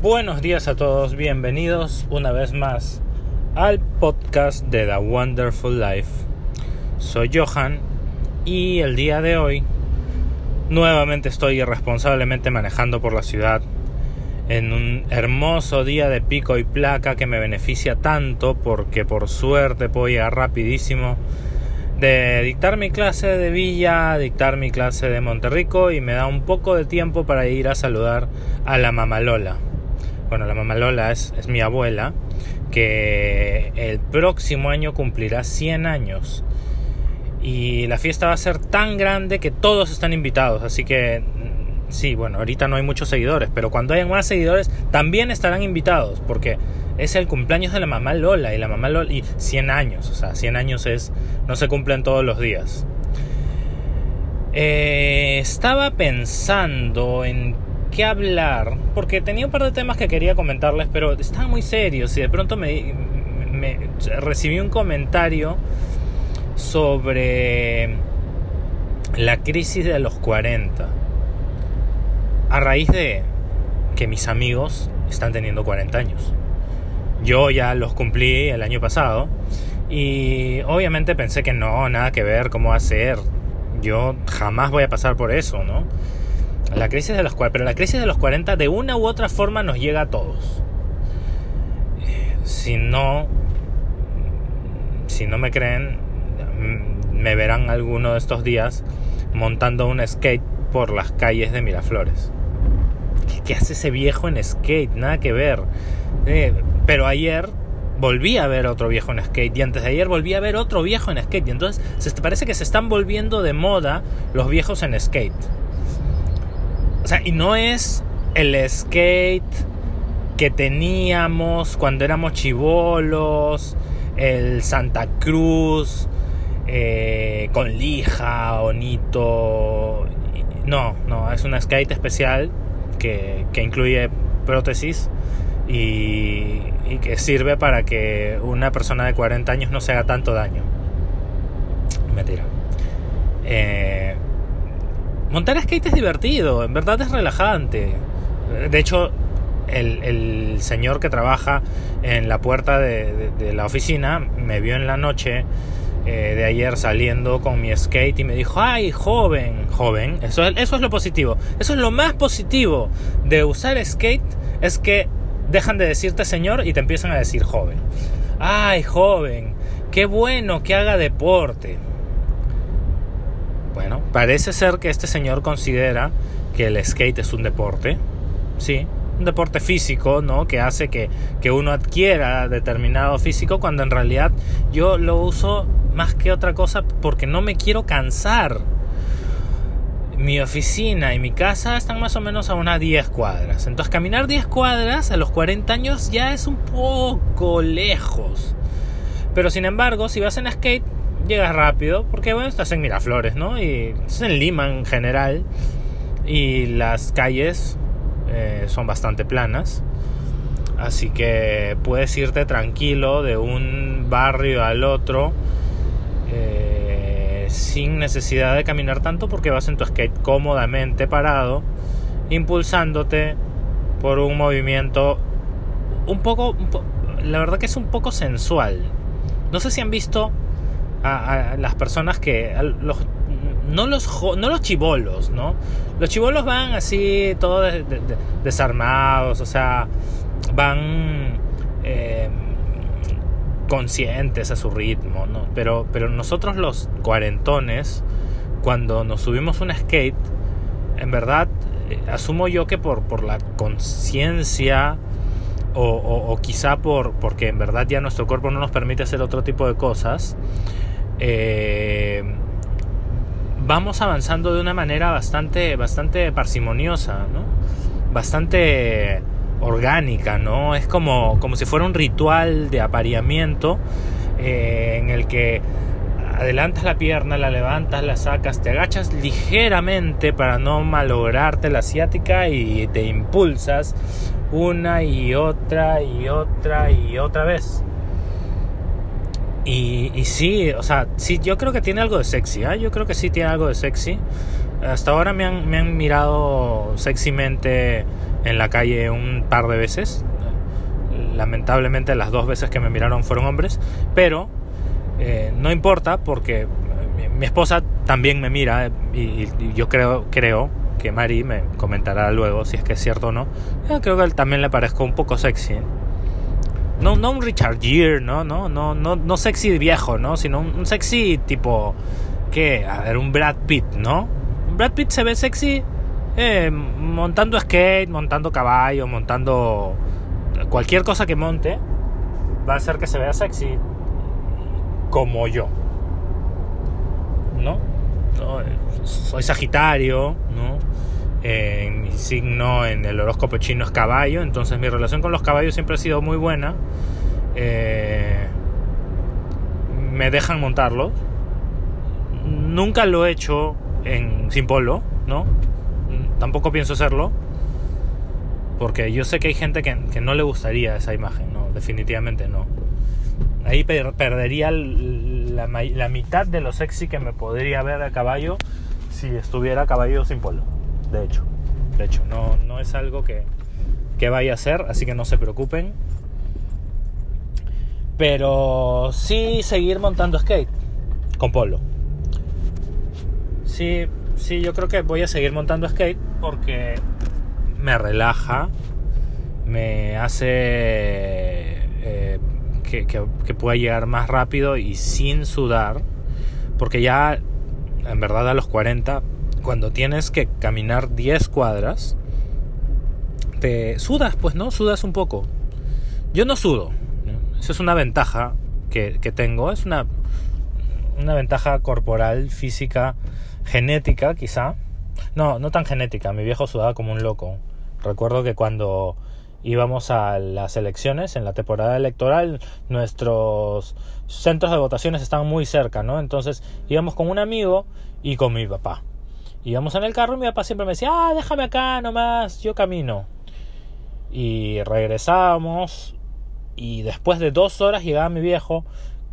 Buenos días a todos, bienvenidos una vez más al podcast de The Wonderful Life. Soy Johan y el día de hoy nuevamente estoy irresponsablemente manejando por la ciudad en un hermoso día de pico y placa que me beneficia tanto porque por suerte puedo llegar rapidísimo de dictar mi clase de Villa, dictar mi clase de Monterrico y me da un poco de tiempo para ir a saludar a la mamalola bueno, la mamá Lola es, mi abuela, que el próximo año cumplirá 100 años. Y la fiesta va a ser tan grande que todos están invitados, así que mm, sí, bueno, ahorita no hay muchos seguidores, pero cuando haya más seguidores también estarán invitados, porque es el cumpleaños de la mamá Lola y la mamá Lola y 100 años, o sea, 100 años es no se cumplen todos los días. Eh, estaba pensando en hablar, porque tenía un par de temas que quería comentarles, pero estaban muy serios y de pronto me, recibí un comentario sobre la crisis de los 40. A raíz de que mis amigos están teniendo 40 años. Yo ya los cumplí el año pasado y obviamente pensé que no, nada que ver, cómo ser. Yo jamás voy a pasar por eso, ¿no? La crisis de los 40, pero la crisis de los 40 de una u otra forma nos llega a todos. Si no, si no me creen, me verán alguno de estos días montando un skate por las calles de Miraflores. ¿Qué, hace ese viejo en skate? Nada que ver. Eh, pero ayer volví a ver otro viejo en skate y antes de ayer volví a ver otro viejo en skate y entonces se parece que se están volviendo de moda los viejos en skate. O sea, y no es el skate que teníamos cuando éramos chivolos, el Santa Cruz, eh, con lija, bonito. No, no, es un skate especial que, incluye prótesis y, y, que sirve para que una persona de 40 años no se haga tanto daño. Mentira. Eh, Montar skate es divertido, en verdad es relajante. De hecho, el, señor que trabaja en la puerta de, la oficina me vio en la noche eh, de ayer saliendo con mi skate y me dijo, ay, joven, joven, eso, eso es lo positivo. Eso es lo más positivo de usar skate, es que dejan de decirte señor y te empiezan a decir joven. Ay, joven, qué bueno que haga deporte. Bueno, parece ser que este señor considera que el skate es un deporte, sí, un deporte físico, ¿no? Que hace que, que uno adquiera determinado físico cuando en realidad yo lo uso más que otra cosa porque no me quiero cansar. Mi oficina y mi casa están más o menos a unas 10 cuadras. Entonces caminar 10 cuadras a los 40 años ya es un poco lejos. Pero sin embargo, si vas en skate, llegas rápido, porque bueno, estás en Miraflores, ¿no? Y estás en Lima en general, y las calles eh, son bastante planas. Así que puedes irte tranquilo de un barrio al otro eh, sin necesidad de caminar tanto porque vas en tu skate cómodamente parado, impulsándote por un movimiento un poco, la verdad que es un poco sensual. No sé si han visto a, las personas que los no los no los chivolos no los chivolos van así todos desarmados o sea van eh, conscientes a su ritmo no pero pero nosotros los cuarentones cuando nos subimos un skate en verdad eh, asumo yo que por por la conciencia o, o, quizá por porque en verdad ya nuestro cuerpo no nos permite hacer otro tipo de cosas eh, vamos avanzando de una manera bastante, bastante parsimoniosa, ¿no? Bastante orgánica, ¿no? Es como, como si fuera un ritual de apareamiento eh, en el que adelantas la pierna, la levantas, la sacas, te agachas ligeramente para no malograrte la asiática y te impulsas una y otra y otra y otra vez. Y, sí, o sea, sí, yo creo que tiene algo de sexy, ¿eh? Yo creo que sí tiene algo de sexy. Hasta ahora me han, me han mirado sexymente en la calle un par de veces. Lamentablemente las dos veces que me miraron fueron hombres, pero eh, no importa porque mi, esposa también me mira y, yo creo, creo que Mari me comentará luego si es que es cierto o no. creo que también le parezco un poco sexy. No, no un Richard Gere, ¿no? No, no, no, no sexy viejo, ¿no? Sino un, sexy tipo. ¿Qué? A ver, un Brad Pitt, ¿no? Brad Pitt se ve sexy eh, montando skate, montando caballo, montando cualquier cosa que monte. Va a hacer que se vea sexy como yo. ¿No? no soy Sagitario, ¿no? Eh, mi signo en el horóscopo chino es caballo, entonces mi relación con los caballos siempre ha sido muy buena. Eh, me dejan montarlos. Nunca lo he hecho en, sin polo, ¿no? Tampoco pienso hacerlo. Porque yo sé que hay gente que, no le gustaría esa imagen, no, definitivamente no. Ahí perdería la, la mitad de lo sexy que me podría ver a caballo si estuviera a caballo sin polo de hecho. De hecho, no, no es algo que, que vaya a ser, así que no se preocupen. Pero sí seguir montando skate con polo. Sí, sí, yo creo que voy a seguir montando skate porque me relaja, me hace eh, que, que, pueda llegar más rápido y sin sudar. Porque ya, en verdad, a los 40 cuando tienes que caminar 10 cuadras, te sudas, pues, ¿no? Sudas un poco. Yo no sudo. Esa es una ventaja que, tengo. Es una, una ventaja corporal, física, genética, quizá. No, no tan genética. Mi viejo sudaba como un loco. Recuerdo que cuando íbamos a las elecciones, en la temporada electoral, nuestros centros de votaciones estaban muy cerca, ¿no? Entonces íbamos con un amigo y con mi papá. Íbamos en el carro y mi papá siempre me decía, ah, déjame acá nomás, yo camino. Y regresábamos y después de dos horas llegaba mi viejo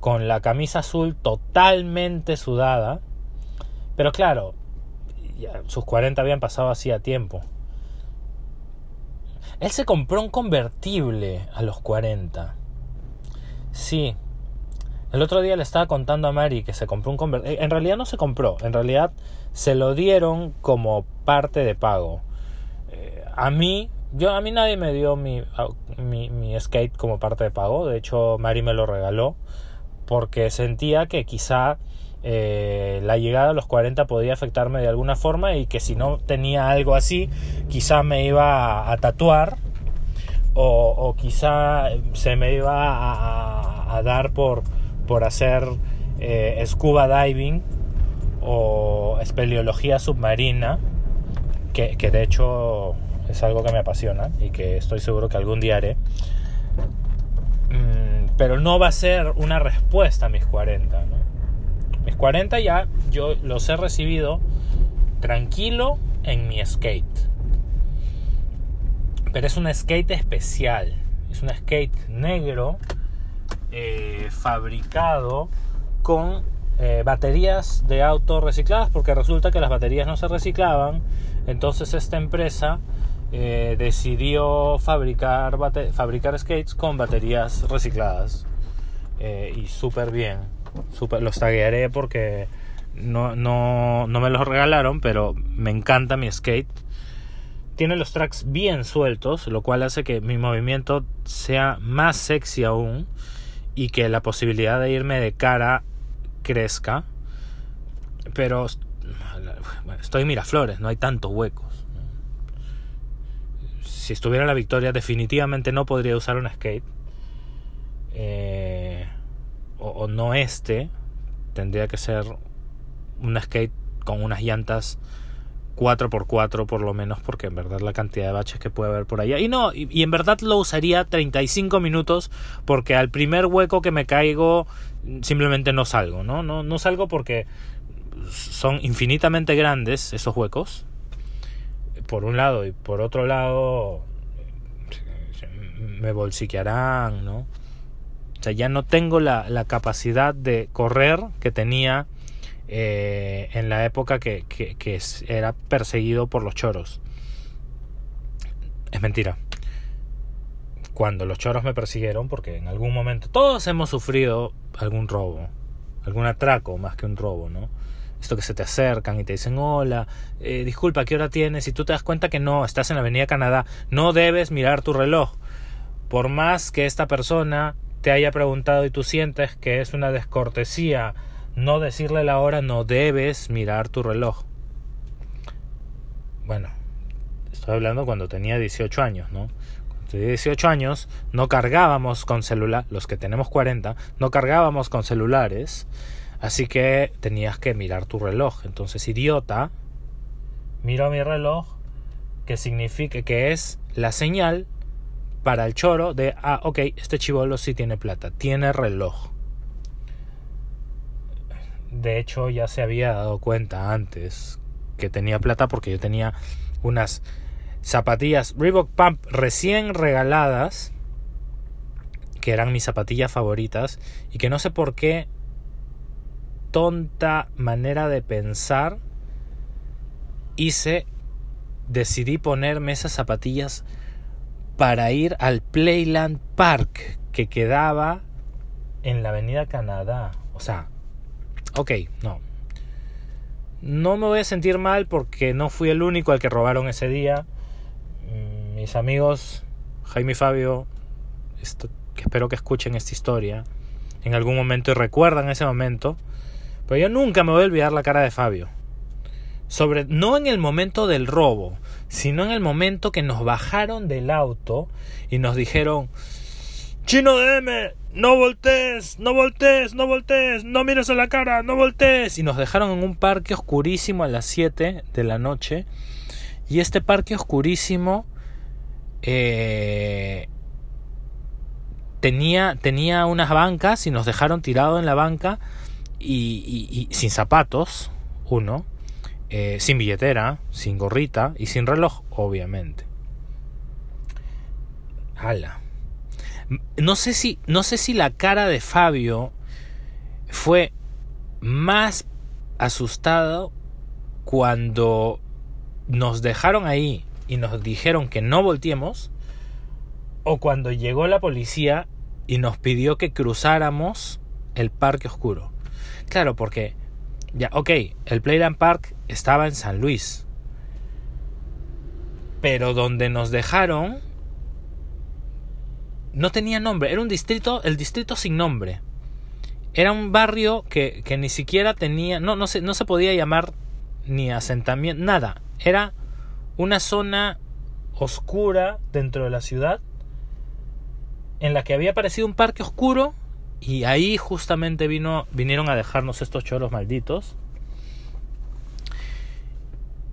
con la camisa azul totalmente sudada. Pero claro, sus 40 habían pasado hacía tiempo. Él se compró un convertible a los 40. Sí, el otro día le estaba contando a Mari que se compró un convertible. En realidad no se compró, en realidad se lo dieron como parte de pago. Eh, a mí, yo a mí nadie me dio mi, mi, skate como parte de pago. De hecho, Mari me lo regaló porque sentía que quizá eh, la llegada a los 40 podía afectarme de alguna forma y que si no tenía algo así, quizá me iba a, tatuar o, quizá se me iba a dar por por hacer eh, scuba diving o espeleología submarina, que, de hecho es algo que me apasiona y que estoy seguro que algún día haré. Mm, pero no va a ser una respuesta a mis 40. Mis 40 ya yo los he recibido tranquilo en mi skate. Pero es un skate especial. Es un skate negro eh, fabricado con eh, baterías de auto recicladas porque resulta que las baterías no se reciclaban. Entonces esta empresa eh, decidió fabricar, fabricar skates con baterías recicladas. Y súper bien. Super, los taguearé porque no, no, no me los regalaron pero me encanta mi skate. Tiene los tracks bien sueltos lo cual hace que mi movimiento sea más sexy aún y que la posibilidad de irme de cara crezca. Pero estoy en Miraflores, no hay tantos huecos. Si estuviera la victoria, definitivamente no podría usar un skate. Eh, o, o, no este. Tendría que ser un skate con unas llantas 4x4 por lo menos, porque en verdad la cantidad de baches que puede haber por allá. Y no, y, en verdad lo usaría 35 minutos porque al primer hueco que me caigo simplemente no salgo, ¿no? No, no salgo porque son infinitamente grandes esos huecos, por un lado, y por otro lado me bolsiquearán, ¿no? O sea, ya no tengo la, la capacidad de correr que tenía eh, en la época que, era perseguido por los choros. Es mentira. Cuando los choros me persiguieron, porque en algún momento todos hemos sufrido algún robo, algún atraco más que un robo, ¿no? Esto que se te acercan y te dicen, hola, eh, disculpa, ¿qué hora tienes? Y tú te das cuenta que no, estás en la Avenida Canadá, no debes mirar tu reloj. Por más que esta persona te haya preguntado y tú sientes que es una descortesía no decirle la hora, no debes mirar tu reloj. Bueno, estoy hablando cuando tenía 18 años, ¿no? Cuando tenía 18 años no cargábamos con celular, los que tenemos 40, no cargábamos con celulares, así que tenías que mirar tu reloj. Entonces, idiota, miro mi reloj, que significa que es la señal para el choro de, ah, ok, este chivolo sí tiene plata, tiene reloj. De hecho, ya se había dado cuenta antes que tenía plata porque yo tenía unas zapatillas Reebok Pump recién regaladas, que eran mis zapatillas favoritas, y que no sé por qué tonta manera de pensar hice, decidí ponerme esas zapatillas para ir al Playland Park que quedaba en la Avenida Canadá. O sea, ok, no. No me voy a sentir mal porque no fui el único al que robaron ese día. Mm, mis amigos, Jaime y Fabio, espero que escuchen esta historia en algún momento y recuerdan ese momento. Pero yo nunca me voy a olvidar la cara de Fabio. Sobre, no en el momento del robo, sino en el momento que nos bajaron del auto y nos dijeron, Chino de M, no voltees, no voltees, no voltees, no mires a la cara, no voltees. Y nos dejaron en un parque oscurísimo a las 7 de la noche. Y este parque oscurísimo eh, tenía, tenía unas bancas y nos dejaron tirado en la banca y sin zapatos, uno. Eh, sin billetera, sin gorrita y sin reloj, obviamente. Ala. No sé si, no sé si la cara de Fabio fue más asustado cuando nos dejaron ahí y nos dijeron que no volteemos o cuando llegó la policía y nos pidió que cruzáramos el parque oscuro. Claro, porque ya, ok, el Playland Park estaba en San Luis. Pero donde nos dejaron no tenía nombre, era un distrito, el distrito sin nombre. Era un barrio que, que ni siquiera tenía, no, no, se, no se podía llamar ni asentamiento, nada. Era una zona oscura dentro de la ciudad en la que había aparecido un parque oscuro y ahí justamente vino, vinieron a dejarnos estos choros malditos.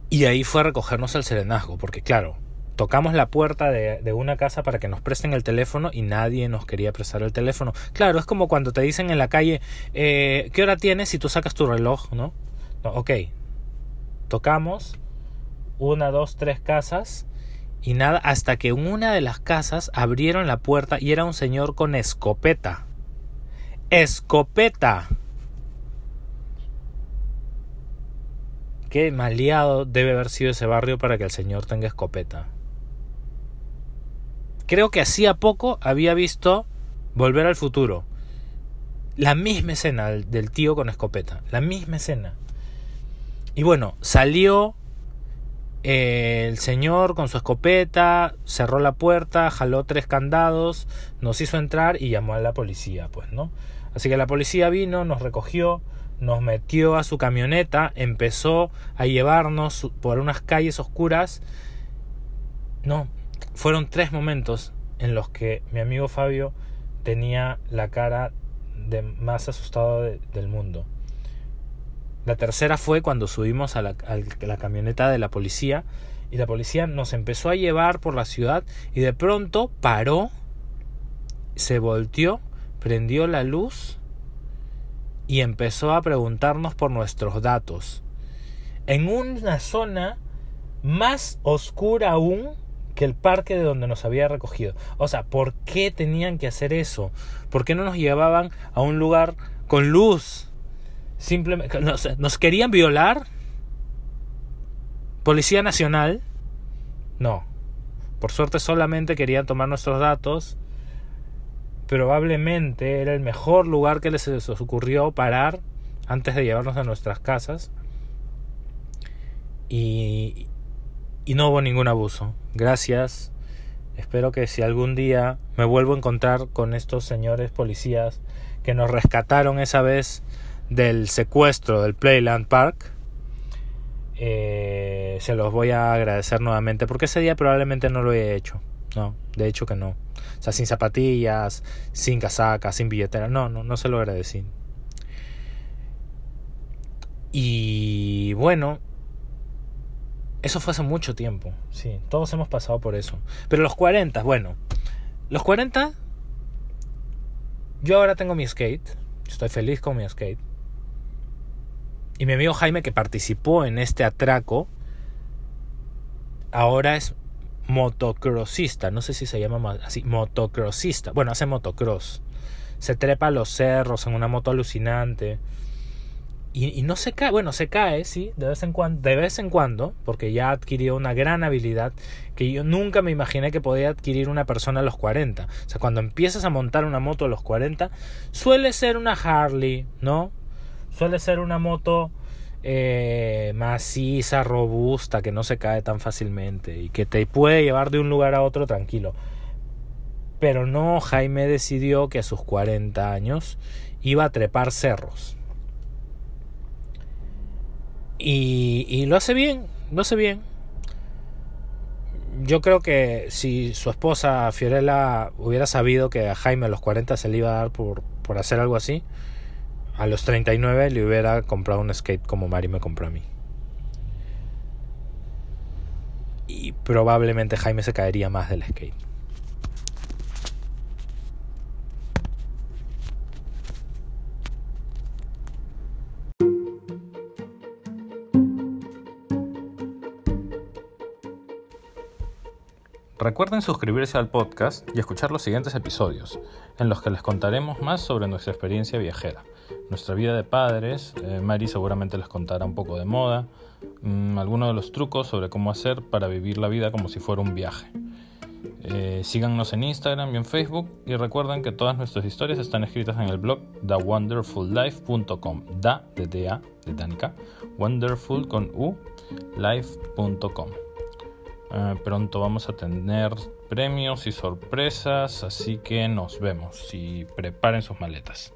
Y ahí fue a recogernos al serenazgo, porque claro, tocamos la puerta de, una casa para que nos presten el teléfono y nadie nos quería prestar el teléfono. Claro, es como cuando te dicen en la calle, eh, ¿qué hora tienes si tú sacas tu reloj? ¿no? no, ok. Tocamos una, dos, tres casas y nada, hasta que en una de las casas abrieron la puerta y era un señor con escopeta escopeta. Qué maleado debe haber sido ese barrio para que el señor tenga escopeta. Creo que hacía poco había visto Volver al futuro. La misma escena del tío con escopeta. La misma escena. Y bueno, salió eh, el señor con su escopeta, cerró la puerta, jaló tres candados, nos hizo entrar y llamó a la policía, pues, ¿no? Así que la policía vino, nos recogió, nos metió a su camioneta, empezó a llevarnos por unas calles oscuras. No, fueron tres momentos en los que mi amigo Fabio tenía la cara de más asustado del mundo. La tercera fue cuando subimos a la, a la camioneta de la policía y la policía nos empezó a llevar por la ciudad y de pronto paró, se volteó prendió la luz y empezó a preguntarnos por nuestros datos. En una zona más oscura aún que el parque de donde nos había recogido. O sea, ¿por qué tenían que hacer eso? ¿Por qué no nos llevaban a un lugar con luz? Simplemente nos, nos querían violar. Policía Nacional. No. Por suerte solamente querían tomar nuestros datos. Probablemente era el mejor lugar que les ocurrió parar antes de llevarnos a nuestras casas. Y, y no hubo ningún abuso. Gracias. Espero que si algún día me vuelvo a encontrar con estos señores policías que nos rescataron esa vez del secuestro del Playland Park, eh, se los voy a agradecer nuevamente porque ese día probablemente no lo he hecho. No, de hecho que no. O sea, sin zapatillas, sin casaca, sin billetera. No, no, no se lo agradecí. Y bueno, eso fue hace mucho tiempo. Sí, todos hemos pasado por eso. Pero los 40, bueno, los 40, yo ahora tengo mi skate. Estoy feliz con mi skate. Y mi amigo Jaime, que participó en este atraco, ahora es motocrossista. No sé si se llama así, motocrossista. Bueno, hace motocross. Se trepa a los cerros en una moto alucinante. Y, no se cae, bueno, se cae, sí, de vez en cuando, de vez en cuando, porque ya adquirió una gran habilidad que yo nunca me imaginé que podía adquirir una persona a los 40. O sea, cuando empiezas a montar una moto a los 40, suele ser una Harley, ¿no? Suele ser una moto eh, maciza, robusta, que no se cae tan fácilmente y que te puede llevar de un lugar a otro tranquilo. Pero no, Jaime decidió que a sus 40 años iba a trepar cerros. Y, lo hace bien, lo hace bien. Yo creo que si su esposa Fiorella hubiera sabido que a Jaime a los 40 se le iba a dar por, por hacer algo así, a los 39 le hubiera comprado un skate como Mari me compró a mí. Y probablemente Jaime se caería más del skate. Recuerden suscribirse al podcast y escuchar los siguientes episodios, en los que les contaremos más sobre nuestra experiencia viajera, nuestra vida de padres, eh, Mari seguramente les contará un poco de moda, mm, algunos de los trucos sobre cómo hacer para vivir la vida como si fuera un viaje. Eh, síganos en Instagram y en Facebook y recuerden que todas nuestras historias están escritas en el blog thewonderfullife.com da de da de Danica wonderful con u life.com eh, pronto vamos a tener premios y sorpresas, así que nos vemos y preparen sus maletas.